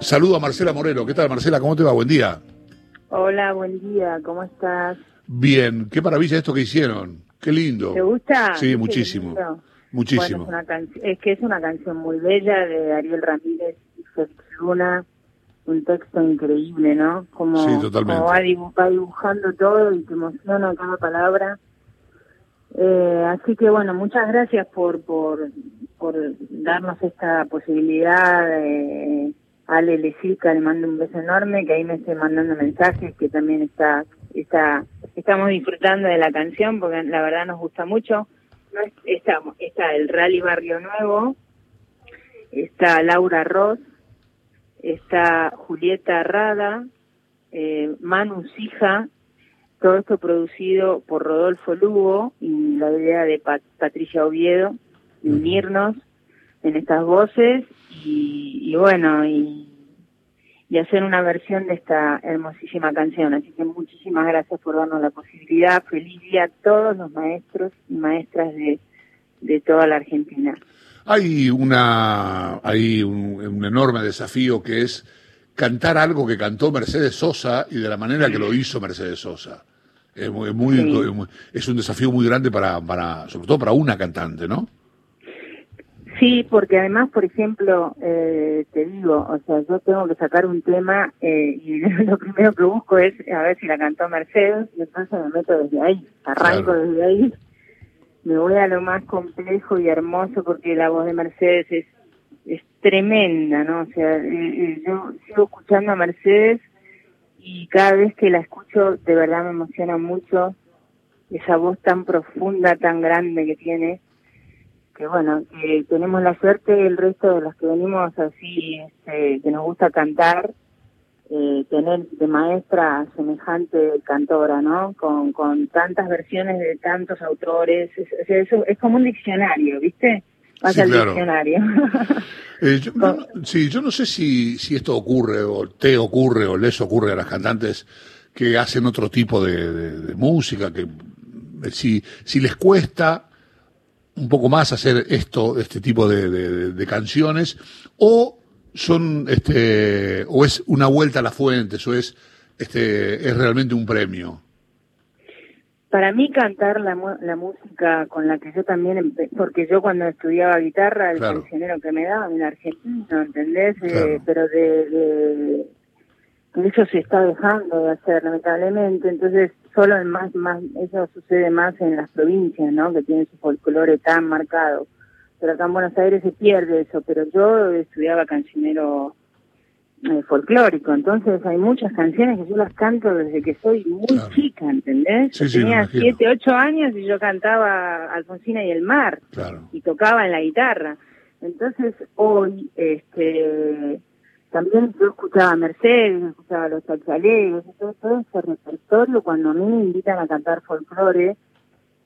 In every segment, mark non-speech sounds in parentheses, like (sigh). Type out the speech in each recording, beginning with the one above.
Saludo a Marcela Moreno. ¿Qué tal, Marcela? ¿Cómo te va? Buen día. Hola, buen día. ¿Cómo estás? Bien. Qué maravilla esto que hicieron. Qué lindo. ¿Te gusta? Sí, muchísimo. Muchísimo. Bueno, es, una es, que es una canción muy bella de Ariel Ramírez y Luna. Un texto increíble, ¿no? Como, sí, totalmente. Como va, dibujando todo y te emociona cada palabra. Eh, así que bueno, muchas gracias por, por, por darnos esta posibilidad. De, Ale Lesica le mando un beso enorme, que ahí me estoy mandando mensajes, que también está, está, estamos disfrutando de la canción, porque la verdad nos gusta mucho. Está, está el Rally Barrio Nuevo, está Laura Ross, está Julieta Rada, eh, Manu Sija, todo esto producido por Rodolfo Lugo y la idea de Patricia Oviedo, de unirnos en estas voces y, bueno, y, hacer una versión de esta hermosísima canción. Así que muchísimas gracias por darnos la posibilidad. Feliz día a todos los maestros y maestras de, de toda la Argentina. Hay una hay un, enorme desafío que es cantar algo que cantó Mercedes Sosa y de la manera que lo hizo Mercedes Sosa. Es muy, es un desafío muy grande para, para sobre todo para una cantante, ¿no? Sí, porque además, por ejemplo, eh, te digo, o sea, yo tengo que sacar un tema eh, y (laughs) lo primero que busco es a ver si la cantó Mercedes y entonces me meto desde ahí, arranco desde ahí, me voy a lo más complejo y hermoso porque la voz de Mercedes es, es tremenda, ¿no? O sea, eh, yo sigo escuchando a Mercedes y cada vez que la escucho de verdad me emociona mucho esa voz tan profunda, tan grande que tiene que bueno, que tenemos la suerte el resto de los que venimos así, este, que nos gusta cantar, eh, tener de maestra semejante cantora, ¿no? Con, con tantas versiones de tantos autores, es, eso es como un diccionario, ¿viste? Más sí, diccionario. (laughs) eh, yo, sí, yo no sé si, si esto ocurre, o te ocurre, o les ocurre a las cantantes que hacen otro tipo de, de música, que si, si les cuesta un poco más hacer esto, este tipo de, canciones, o son, este, o es una vuelta a la fuente, o es, este, es realmente un premio. Para mí cantar la, la música con la que yo también, porque yo cuando estudiaba guitarra, el cancionero que me daban en Argentina, ¿entendés? Eh, pero de, eso se está dejando de hacer lamentablemente. Entonces solo en más más eso sucede más en las provincias no que tienen su folclore tan marcado. Pero acá en Buenos Aires se pierde eso. Pero yo estudiaba cancionero eh, folclórico. Entonces hay muchas canciones que yo las canto desde que soy muy chica ¿entendés? tenía siete ocho años y yo cantaba Alfonsina y el mar. Y tocaba en la guitarra. Entonces hoy este también yo escuchaba a Mercedes, escuchaba a los salsalegos, todo, todo ese repertorio, cuando a mí me invitan a cantar folclore,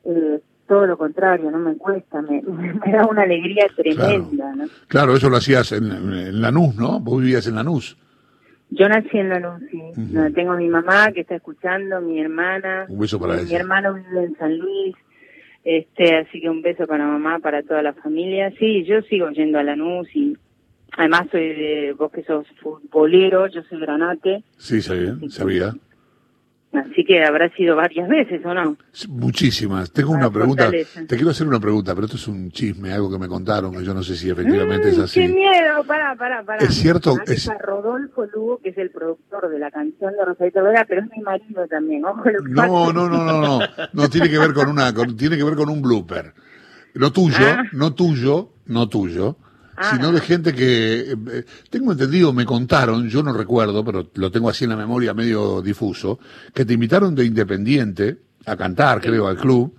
eh, todo lo contrario, no me cuesta, me, (laughs) da una alegría tremenda. Claro, claro eso lo hacías en, en, Lanús, ¿no? Vos vivías en Lanús. Yo nací en Lanús, sí. Tengo mi mamá que está escuchando, mi hermana. Un beso para mi, mi hermano vive en San Luis. Este, así que un beso para mamá, para toda la familia. Sí, yo sigo yendo a Lanús y Además, soy de, vos que sos futbolero, yo soy granate. Sí, sabía, sabía. Así que habrá sido varias veces, ¿o no? Muchísimas. Tengo una pregunta. Te quiero hacer una pregunta, pero esto es un chisme, algo que me contaron, que yo no sé si efectivamente es mm, así. ¡Qué miedo! Pará, pará, pará. Es cierto. Es... Rodolfo Lugo, que es el productor de la canción de Rosalito Vega, pero es mi marido también. Ojo, lo no, no, no, no, no. No, tiene que ver con una, tiene que ver con un blooper. Lo tuyo, ah. no tuyo, no tuyo sino de ah. gente que, eh, tengo entendido, me contaron, yo no recuerdo, pero lo tengo así en la memoria medio difuso, que te invitaron de Independiente a cantar, creo, al club,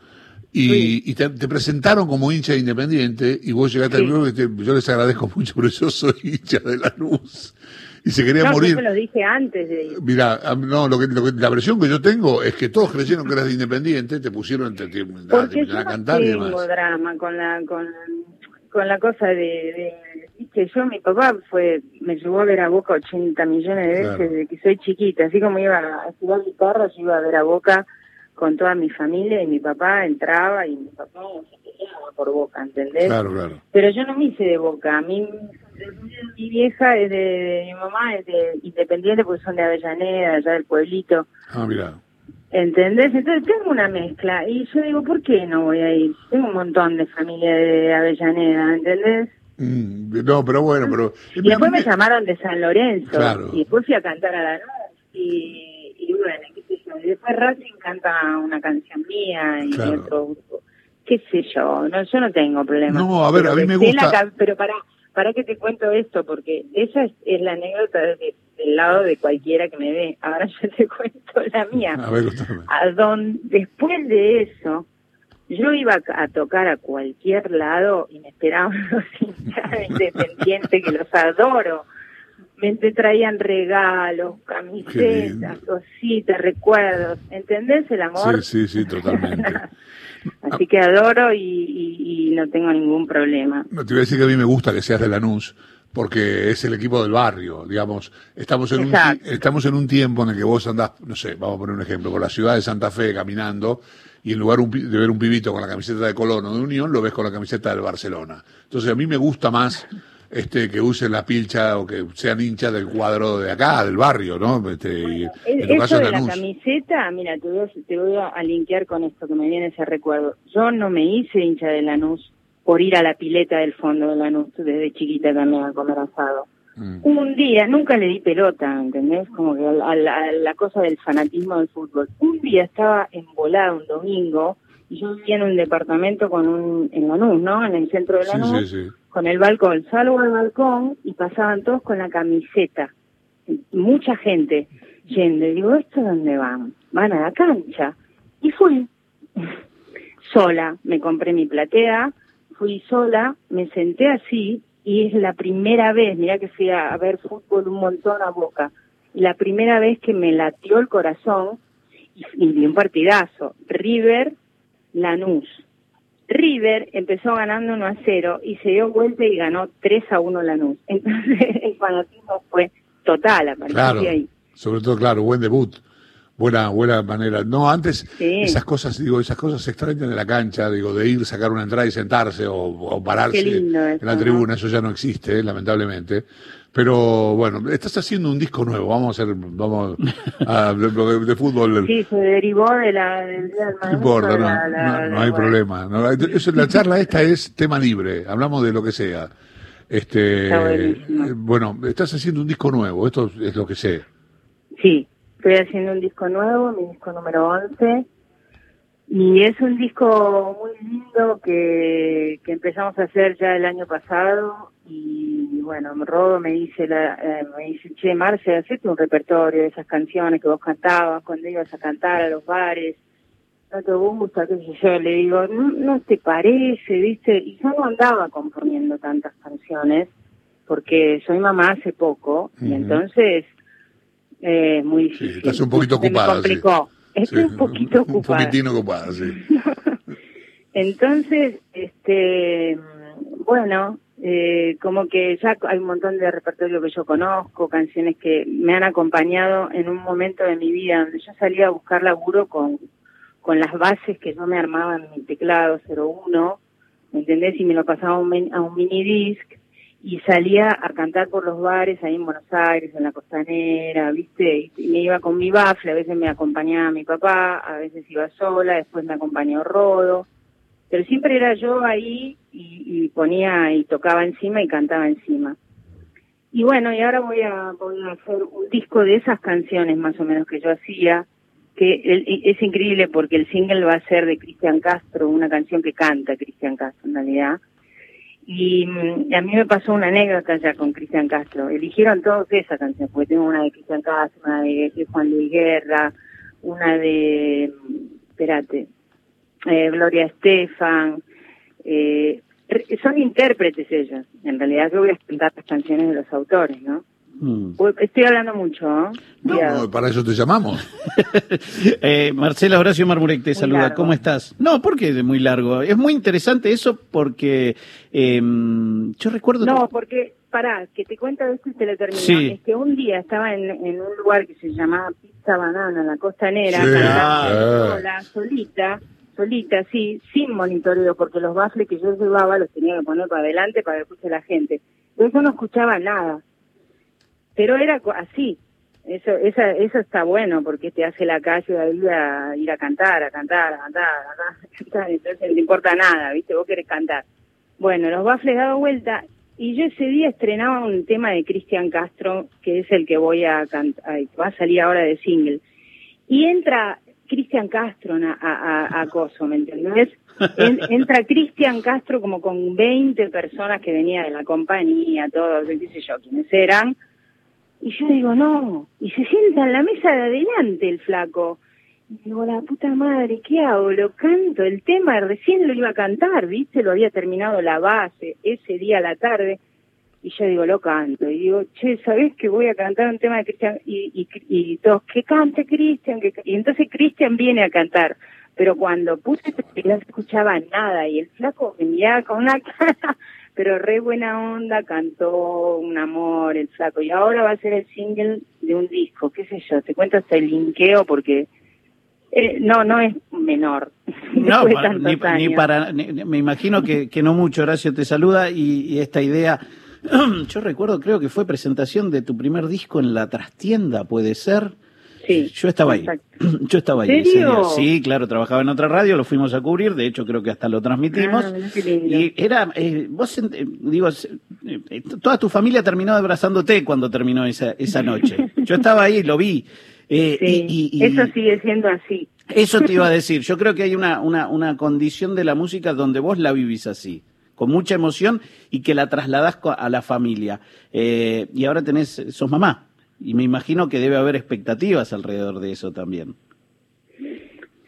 y, te, presentaron como hincha de Independiente, y vos llegaste al club y yo les agradezco mucho, pero yo soy hincha de la luz. Y se quería morir. Yo lo dije antes de Mira, no, lo que, la versión que yo tengo es que todos creyeron que eras de Independiente, te pusieron te, a cantar y demás. drama con la, con con la cosa de, que yo, mi papá fue, me llevó a ver a Boca 80 millones de veces desde que soy chiquita, así como iba a estudiar guitarra, yo iba a ver a Boca con toda mi familia y mi papá entraba y mi papá se por Boca, ¿entendés? Claro, claro. Pero yo no me hice de Boca, a mí mi vieja es de, mi mamá es de Independiente porque son de Avellaneda, allá del pueblito. Ah, mira. ¿Entendés? Entonces tengo una mezcla y yo digo, ¿por qué no voy a ir? Tengo un montón de familia de Avellaneda, ¿entendés? Mm, no, pero bueno, pero... Y después me llamaron de San Lorenzo y después fui a cantar a la noche y, y bueno, qué sé yo. Y después Racing canta una canción mía y otro grupo. Qué sé yo, no, yo no tengo problema. No, a ver, a mí me gusta... pero para, para que te cuento esto, porque esa es, es la anécdota de, del lado de cualquiera que me ve. Ahora (laughs) yo te cuento la mía. A ver, a don, después de eso, yo iba a tocar a cualquier lado y me esperaban (laughs) los hinchas independientes que los adoro. Me traían regalos, camisetas, cositas, recuerdos. ¿Entendés el amor? Sí, sí, sí, totalmente. (laughs) Así que adoro y, no tengo ningún problema. No, te voy a decir que a mí me gusta que seas de Lanús, porque es el equipo del barrio, digamos. Estamos en, un, estamos en un tiempo en el que vos andás, no sé, vamos a poner un ejemplo, por la ciudad de Santa Fe caminando y en lugar de ver un pibito con la camiseta de Colón o de Unión, lo ves con la camiseta del Barcelona. Entonces a mí me gusta más este que usen la pilcha o que sean hinchas del cuadro de acá, del barrio, ¿no? Este, en tu caso de la camiseta, mira, te voy, a, te voy a linkear con esto que me viene ese recuerdo. Yo no me hice hincha de Lanús por ir a la pileta del fondo de Lanús desde chiquita también a comer asado. Mm. Un día, nunca le di pelota, ¿entendés? Como que a, la, cosa del fanatismo del fútbol. Un día estaba envolada un domingo y yo vivía en un departamento con un, en Lanús, ¿no? En el centro de Lanús, con el balcón. Salgo al balcón y pasaban todos con la camiseta. Mucha gente yendo. Y digo, ¿esto dónde van? Van a la cancha. Y fui. (laughs) sola, me compré mi platea, fui sola, me senté así y es la primera vez, mira que fui a, ver fútbol un montón a boca, la primera vez que me latió el corazón y, vi un partidazo, River Lanús. River empezó ganando 1 a 0 y se dio vuelta y ganó 3 a 1 Lanús. (laughs) Entonces el fanatismo fue total a partir de ahí. Sobre todo, claro, buen debut buena buena manera. No, antes esas cosas, digo, esas cosas se extrañan de la cancha, digo, de ir, sacar una entrada y sentarse o, pararse en la tribuna, eso ya no existe, lamentablemente. Pero bueno, estás haciendo un disco nuevo, vamos a hacer, vamos a, de, fútbol. (laughs) Sí, se derivó de la, del Día del No importa, no, hay problema. eso, la charla esta es tema libre, hablamos de lo que sea. Este, bueno, estás haciendo un disco nuevo, esto es lo que sé. Sí, Estoy haciendo un disco nuevo, mi disco número 11, y es un disco muy lindo que, que empezamos a hacer ya el año pasado. Y bueno, Rodo me dice, la, eh, me dice, che, Marce, hacete un repertorio de esas canciones que vos cantabas cuando ibas a cantar a los bares, no te gusta, qué sé yo, le digo, no, no te parece, viste, y yo no andaba componiendo tantas canciones porque soy mamá hace poco. Y entonces eh, muy difícil. Sí, estás un poquito ocupada. Me complicó. Estoy un poquito ocupada. Un poquitín ocupada, sí. (laughs) Entonces, este, bueno, eh, como que ya hay un montón de repertorio que yo conozco, canciones que me han acompañado en un momento de mi vida donde yo salía a buscar laburo con, con las bases que yo me armaba en mi teclado 01, ¿me entendés? Y me lo pasaba a un, a un mini disc y salía a cantar por los bares ahí en Buenos Aires, en la costanera, ¿viste? Y me iba con mi bafle, a veces me acompañaba mi papá, a veces iba sola, después me acompañó Rodo, pero siempre era yo ahí y, ponía y tocaba encima y cantaba encima. Y bueno, y ahora voy a, voy a hacer un disco de esas canciones más o menos que yo hacía, que es increíble porque el single va a ser de Cristian Castro, una canción que canta Cristian Castro en realidad y mm, a mí me pasó una anécdota ya con Cristian Castro. Eligieron todos esa canción, porque tengo una de Cristian Castro, una de, Juan Luis Guerra, una de, mm, espérate, eh, Gloria Estefan. Eh, son intérpretes ellos. En realidad yo voy a cantar las canciones de los autores, ¿no? Mm. Estoy hablando mucho, ¿no? No, para eso te llamamos. (laughs) eh, Marcela Horacio Marmurek te saluda. ¿Cómo estás? No, porque es muy largo. Es muy interesante eso porque em, yo recuerdo... No, porque, pará, que te cuento esto y te lo termino. Es que un día estaba en, un lugar que se llamaba Pizza Banana, en la costanera, cantando ah. solita solita, sí, sin monitoreo, porque los baffles que yo llevaba los tenía que poner para adelante para que escuche la gente. Yo no escuchaba nada. Pero era así. Eso, esa, eso está bueno porque te hace la calle a ir a cantar, a cantar, a cantar, a cantar. (laughs) Entonces no te importa nada, ¿viste? Vos querés cantar. Bueno, los baffles dado vuelta y yo ese día estrenaba un tema de Cristian Castro, que es el que voy a cantar, va a salir ahora de single. Y entra Cristian Castro a, a, Coso, ¿me entendés? entra Cristian Castro como con 20 personas que venían de la compañía, todos, qué sé yo, quiénes eran. Y yo digo, no, y se sienta en la mesa de adelante el flaco. Y digo, la puta madre, ¿qué hago? Lo canto, el tema recién lo iba a cantar, ¿viste? Lo había terminado la base ese día a la tarde. Y yo digo, lo canto. Y digo, che, ¿sabés que voy a cantar un tema de Cristian? Y, y, y todos, que cante Cristian. Y entonces Cristian viene a cantar. Pero cuando puse, no se escuchaba nada. Y el flaco venía con una (laughs) cara, pero re buena onda, cantó un amor, el flaco. Y ahora va a ser el single de un disco, qué sé yo. Te cuento hasta el linkeo porque eh, no, no es menor. (laughs) No, ni, para, me imagino que, que no mucho, Horacio te saluda y esta idea (clears throat) Yo recuerdo, creo que fue presentación de tu primer disco en la trastienda, puede ser. Sí. Yo estaba ahí. (clears throat) Yo estaba ahí. Sí, claro, trabajaba en otra radio, lo fuimos a cubrir, de hecho creo que hasta lo transmitimos. Ah, y era, eh, vos, digo, eh, toda tu familia terminó abrazándote cuando terminó esa, esa noche. (laughs) Yo estaba ahí, lo vi. Eh, y, eso sigue siendo así. Eso te iba a (laughs) decir. Yo creo que hay una, una, una condición de la música donde vos la vivís así con mucha emoción y que la trasladas a la familia. Eh, y ahora tenés, sos mamá, y me imagino que debe haber expectativas alrededor de eso también.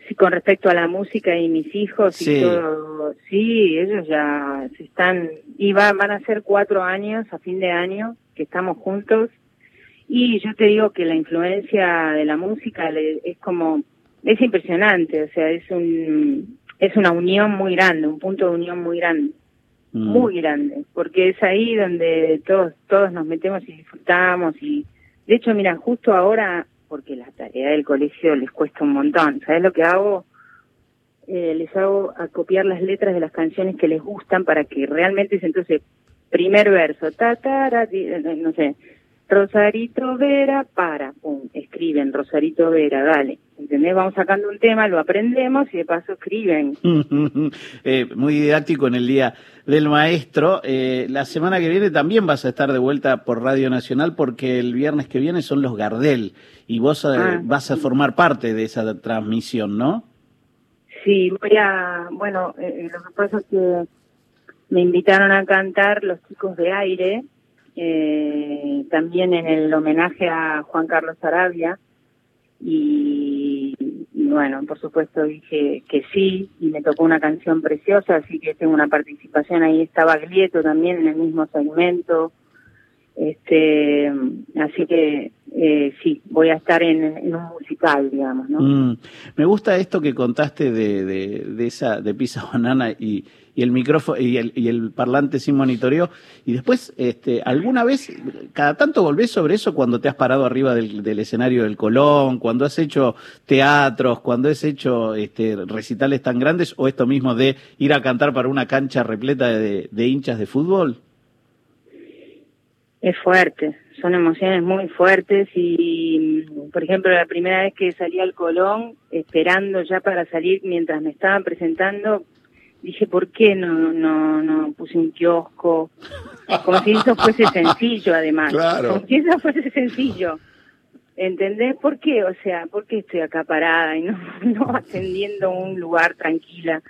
Sí, con respecto a la música y mis hijos y todo, sí, ellos ya se están, y van a ser cuatro años a fin de año que estamos juntos, y yo te digo que la influencia de la música es como, es impresionante, o sea, es un, es una unión muy grande, un punto de unión muy grande. Mm. muy grande, porque es ahí donde todos todos nos metemos y disfrutamos y de hecho, mira, justo ahora, porque la tarea del colegio les cuesta un montón, ¿sabes lo que hago? Eh, les hago a copiar las letras de las canciones que les gustan para que realmente entonces primer verso, ta, ta, no sé, Rosarito Vera, para, pum, escriben Rosarito Vera, dale. ¿Entendés? Vamos sacando un tema, lo aprendemos y de paso escriben. (laughs) eh, muy didáctico en el Día del Maestro. Eh, la semana que viene también vas a estar de vuelta por Radio Nacional porque el viernes que viene son los Gardel y vos eh, ah, vas a formar parte de esa transmisión, ¿no? Sí, voy a, bueno, eh, lo que pasa es que me invitaron a cantar los chicos de aire eh, también en el homenaje a Juan Carlos Arabia y, bueno, por supuesto dije que sí y me tocó una canción preciosa, así que tengo una participación ahí, estaba Glieto también en el mismo segmento, este, así que eh, sí, voy a estar en, un musical, digamos, ¿no? Mm. me gusta esto que contaste de, de, de esa, de Pisa Banana y, y el micrófono y el, y el parlante sin monitoreo. Y después, este, ¿alguna vez, cada tanto volvés sobre eso cuando te has parado arriba del, del escenario del Colón, cuando has hecho teatros, cuando has hecho este, recitales tan grandes o esto mismo de ir a cantar para una cancha repleta de, de hinchas de fútbol? Es fuerte, son emociones muy fuertes y, por ejemplo, la primera vez que salí al Colón, esperando ya para salir mientras me estaban presentando, dije, ¿por qué no, no, no puse un kiosco? Como si eso fuese (laughs) sencillo, además. Como si eso fuese sencillo. ¿Entendés? ¿Por qué? O sea, ¿por qué estoy acá parada y no, (laughs) no atendiendo un lugar tranquila?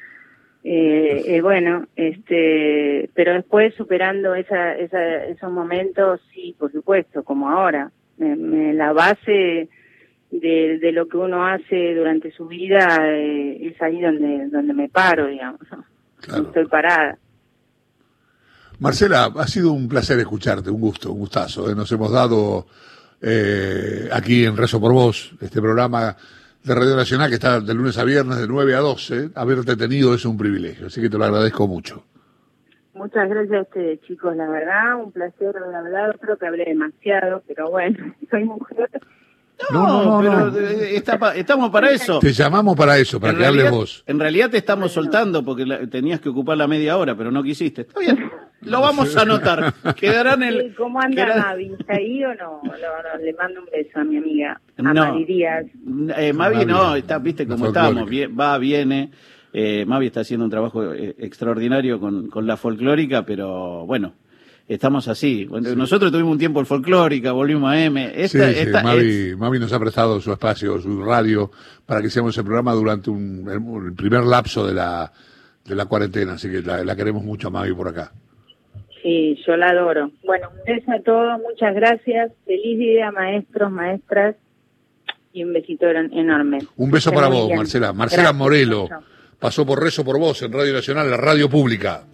Eh, eh, bueno, este, pero después superando esa, esa, esos momentos, sí, por supuesto, como ahora. Me, la base de, de, lo que uno hace durante su vida eh, es ahí donde, donde me paro, digamos. Estoy parada. Marcela, ha sido un placer escucharte, un gusto, un gustazo. Nos hemos dado aquí en Rezo por Vos, este programa de Radio Nacional, que está de lunes a viernes, de 9 a 12. Haberte tenido es un privilegio, así que te lo agradezco mucho. Muchas gracias a ustedes, chicos. La verdad, un placer hablado. Creo que hablé demasiado, pero bueno, (laughs) soy mujer. No, no, pero eh, estamos para eso. Te llamamos para eso, para que hables vos. En realidad te estamos soltando porque tenías que ocupar la media hora, pero no quisiste. Está bien. Lo vamos a anotar. (laughs) Quedará en el. ¿Cómo anda Mavi? ¿Está ahí o no? le mando un beso a mi amiga. A no. Díaz. Eh, Mavi, no, está, viste cómo estábamos. va, viene. Eh, Mavi está haciendo un trabajo eh, extraordinario con, con la folclórica, pero bueno, estamos así. Nosotros tuvimos un tiempo en folclórica, volvimos a M. Esta, sí, Mavi, nos ha prestado su espacio, su radio, para que hiciéramos el programa durante un, el, primer lapso de la, de la cuarentena, así que la, queremos mucho a Mavi por acá. Sí, yo la adoro. Bueno, un beso a todos, muchas gracias. Feliz día, maestros, maestras, y un besito enorme. Un beso para vos, Marcela. Marcela Morelo pasó por Rezo por Vos en Radio Nacional, la radio pública.